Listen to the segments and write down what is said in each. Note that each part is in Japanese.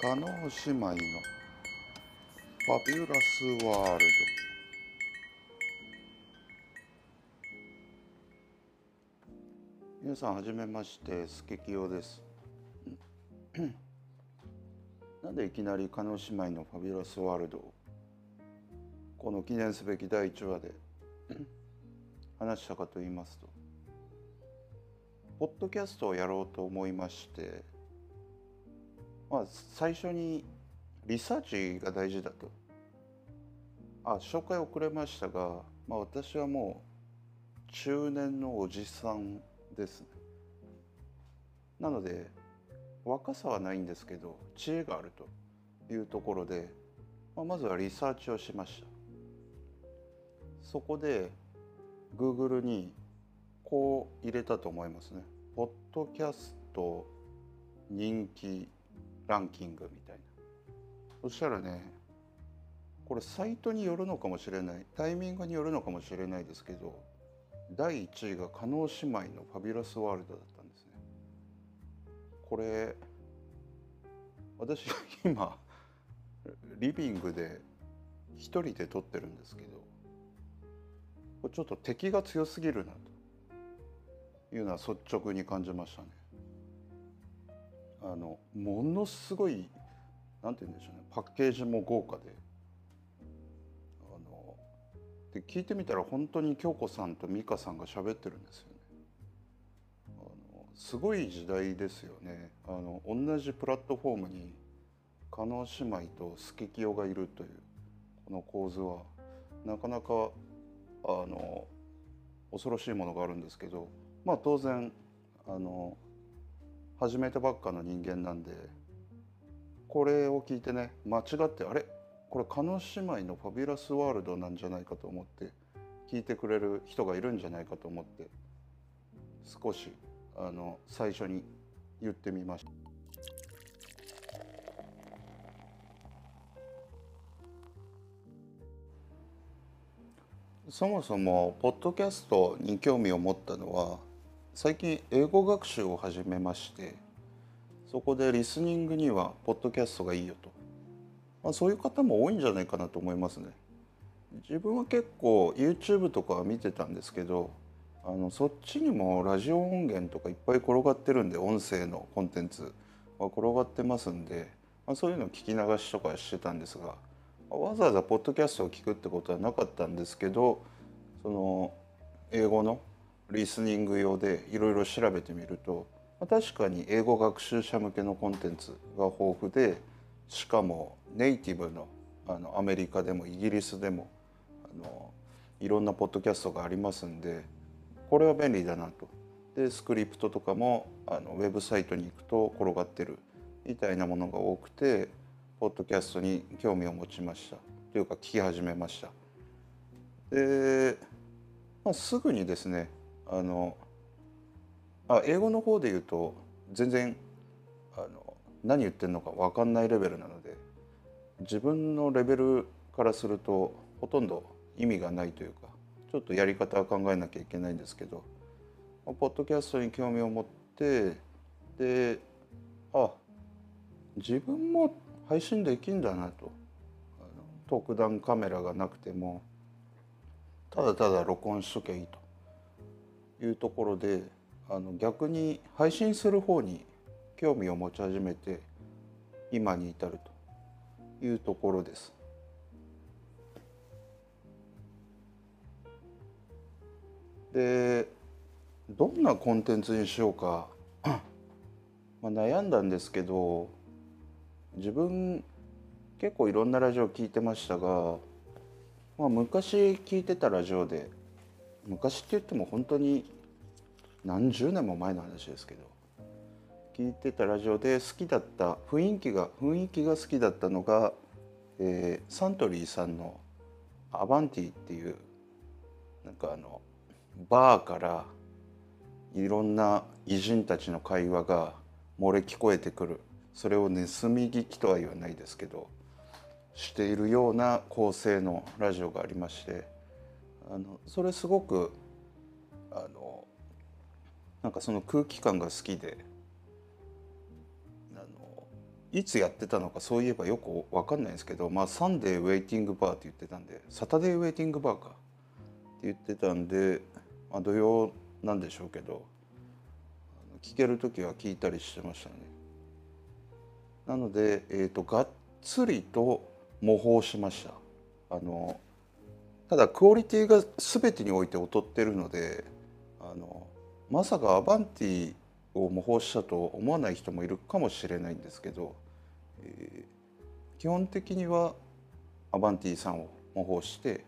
加納姉妹の。ファビュラスワールド。皆さんはじめましてスケキヨです。なんでいきなり加納姉妹のファビュラスワールドをこの記念すべき第1話で 話したかと言いますとポッドキャストをやろうと思いましてまあ最初にリサーチが大事だと。あ紹介遅れましたが、まあ、私はもう中年のおじさんですね。なので若さはないんですけど知恵があるというところで、まあ、まずはリサーチをしました。そこで Google にこう入れたと思いますね。ポッドキャスト人気ランキングみたいな。そしたらね、これサイトによるのかもしれない、タイミングによるのかもしれないですけど、第1位が加納姉妹のファビュラスワールドだったんですね。これ、私今、リビングで一人で撮ってるんですけど、これちょっと敵が強すぎるなというのは率直に感じましたね。あのものすごいなんて言うんでしょうねパッケージも豪華であので聞いてみたら本当に京子さんと美香さんが喋ってるんですよね。あのすごい時代ですよねあの同じプラットフォームに加納姉妹とスケキヨがいるというこの構図はなかなかあの恐ろしいものがあるんですけどまあ当然あの始めたばっかの人間なんでこれを聞いてね間違ってあれ？これ加納姉妹のファビュラスワールドなんじゃないかと思って聞いてくれる人がいるんじゃないかと思って少しあの最初に言ってみました。そもそもポッドキャストに興味を持ったのは最近英語学習を始めましてそこでリスニングにはポッドキャストがいいよと、まあ、そういう方も多いんじゃないかなと思いますね。自分は結構 YouTube とかは見てたんですけどあのそっちにもラジオ音源とかいっぱい転がってるんで音声のコンテンツは転がってますんで、まあ、そういうのを聞き流しとかしてたんですがわざわざポッドキャストを聞くってことはなかったんですけどその英語のリスニング用でいろいろ調べてみると確かに英語学習者向けのコンテンツが豊富でしかもネイティブのあのアメリカでもイギリスでもあのいろんなポッドキャストがありますんでこれは便利だなと。でスクリプトとかもあのウェブサイトに行くと転がってるみたいなものが多くてポッドキャストに興味を持ちましたというか聞き始めましたで、まあ、すぐにですねあのあ英語の方で言うと全然あの何言ってるのか分かんないレベルなので自分のレベルからするとほとんど意味がないというかちょっとやり方は考えなきゃいけないんですけどポッドキャストに興味を持ってであ自分も配信できんだなと。特段カメラがなくてもただただ録音しときゃいいと。いうところであの逆に配信する方に興味を持ち始めて今に至るというところです。でどんなコンテンツにしようか まあ悩んだんですけど自分結構いろんなラジオ聞いてましたが、まあ、昔聞いてたラジオで昔って言っても本当に何十年も前の話ですけど聞いてたラジオで好きだった雰囲気が雰囲気が好きだったのが、えー、サントリーさんの「アバンティ」っていうなんかあのバーからいろんな偉人たちの会話が漏れ聞こえてくる。それを盗み聞きとは言わないですけどしているような構成のラジオがありましてあのそれすごくあのなんかその空気感が好きであのいつやってたのかそういえばよく分かんないですけど、まあ、サンデーウェイティングバーって言ってたんでサタデーウェイティングバーかって言ってたんで、まあ、土曜なんでしょうけど聞ける時は聞いたりしてましたね。なので、えーと、がっつりと模倣しました。あのただクオリティが全てにおいて劣ってるのであのまさかアバンティを模倣したと思わない人もいるかもしれないんですけど、えー、基本的にはアバンティさんを模倣して、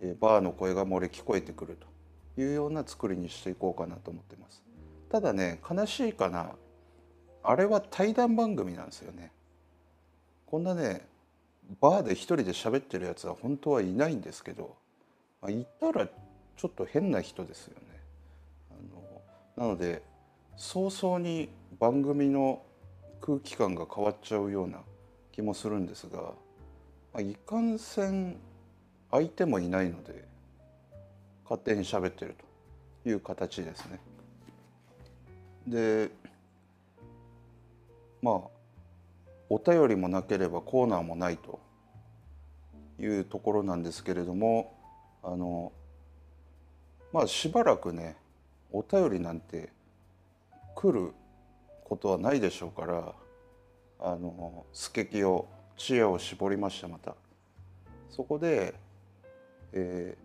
えー、バーの声が漏れ聞こえてくるというような作りにしていこうかなと思ってます。ただね悲しいかなあれは対談番組なんですよね。こんなねバーで一人で喋ってるやつは本当はいないんですけど、まあ、言ったらちょっと変な人ですよね。あのなので早々に番組の空気感が変わっちゃうような気もするんですが、まあ、いかんせん相手もいないので勝手に喋ってるという形ですね。でまあお便りもなければコーナーもないというところなんですけれどもあのまあしばらくねお便りなんて来ることはないでしょうからあのスケキを知恵を絞りましたまた。そこで、え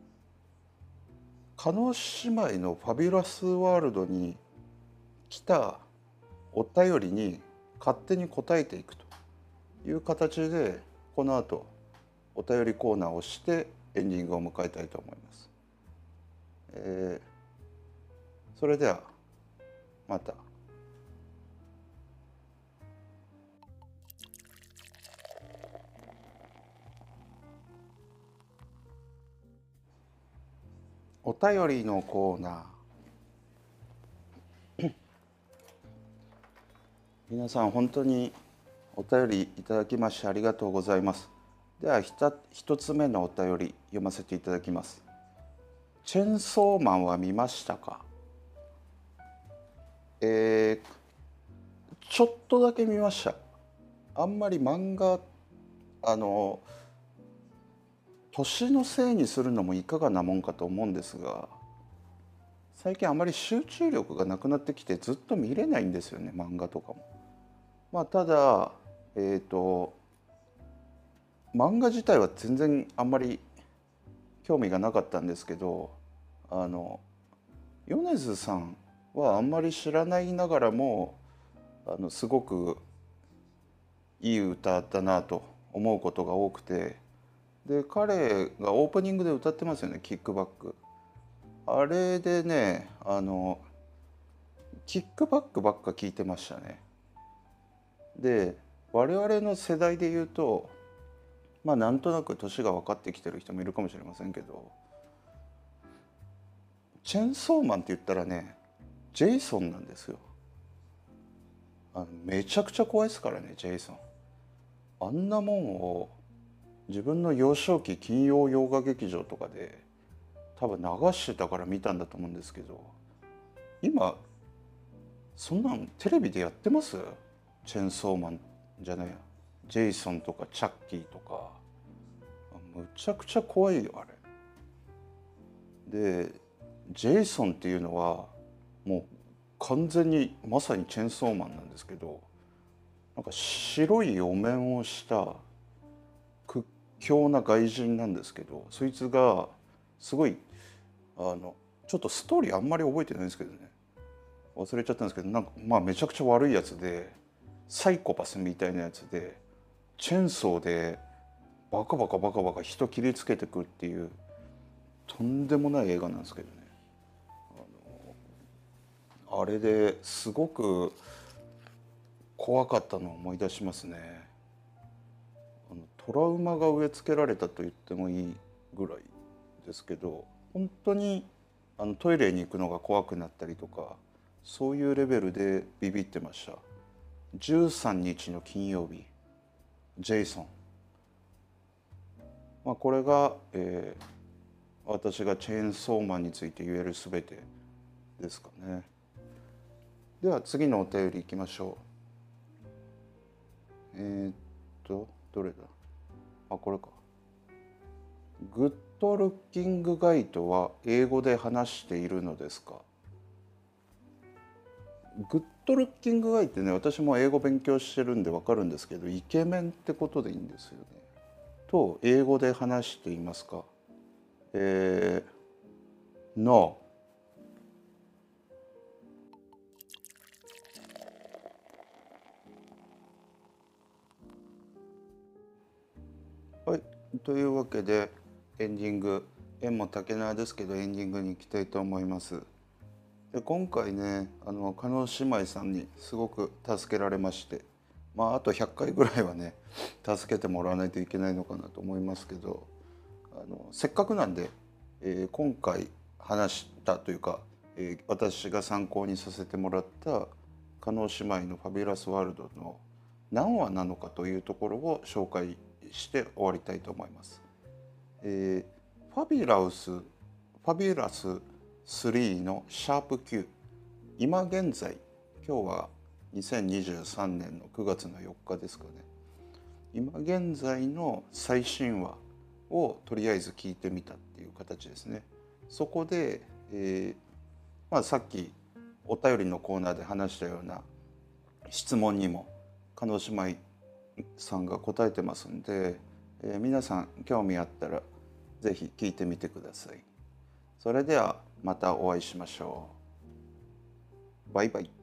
ー、加納姉妹のファビュラスワールドに来たお便りに勝手に答えていくという形でこの後お便りコーナーをしてエンディングを迎えたいと思います。えー、それではまた。お便りのコーナー皆さん本当にお便りいただきましてありがとうございます。では一つ目のお便り読ませていただきます。チェンソーマンは見ましたか？えー、ちょっとだけ見ました。あんまり漫画あの年のせいにするのもいかがなもんかと思うんですが最近あまり集中力がなくなってきてずっと見れないんですよね漫画とかも。まあ、ただ、えーと、漫画自体は全然あんまり興味がなかったんですけどあの米津さんはあんまり知らないながらもあのすごくいい歌だなと思うことが多くてで彼がオープニングで歌ってますよね「キックバック」。あれでねあのキックバックばっか聞いてましたね。で我々の世代で言うとまあなんとなく年が分かってきてる人もいるかもしれませんけどチェンソーマンって言ったらねジェイソンなんですよ。あのめちゃくちゃ怖いですからねジェイソン。あんなもんを自分の幼少期金曜洋画劇場とかで多分流してたから見たんだと思うんですけど今そんなんテレビでやってます？チェンソーマンじゃないや。ジェイソンとかチャッキーとか。むちゃくちゃ怖いよあれ。でジェイソンっていうのはもう完全にまさにチェンソーマンなんですけどなんか白いお面をした屈強な外人なんですけどそいつがすごいあのちょっとストーリーあんまり覚えてないんですけどね。忘れちゃったんですけどなんかまあめちゃくちゃ悪いやつでサイコパスみたいなやつでチェーンソーでバカバカバカバカ人切りつけてくっていうとんでもない映画なんですけどね。あのあれですごく怖かったのを思い出しますね。あのトラウマが植え付けられたと言ってもいいぐらいですけど本当にあのトイレに行くのが怖くなったりとかそういうレベルでビビってました。13日の金曜日ジェイソン、まあ、これが、えー、私がチェーンソーマンについて言える全てですかね。では次のお便りいきましょう。えー、っとどれだ？あこれか。グッドルッキングガイドは英語で話しているのですか？グッドルッキングガイってね私も英語勉強してるんで分かるんですけどイケメンってことでいいんですよね。と英語で話していますか？えー、No はいというわけでエンディング縁も竹縄ですけどエンディングに行きたいと思います。で今回ねあの加納姉妹さんにすごく助けられましてまああと100回ぐらいはね助けてもらわないといけないのかなと思いますけどあのせっかくなんで、えー、今回話したというか、えー、私が参考にさせてもらった加納姉妹の「ファビュラスワールド」の何話なのかというところを紹介して終わりたいと思います。えー、ファビュラスファビュラス3のシャープ Q 今現在今日は2023年の9月の4日ですかね。今現在の最新話をとりあえず聞いてみたっていう形ですね。そこで、えーまあ、さっきお便りのコーナーで話したような質問にも叶姉妹さんが答えてますんで、えー、皆さん興味あったら是非聞いてみてください。それではまたお会いしましょう。バイバイ。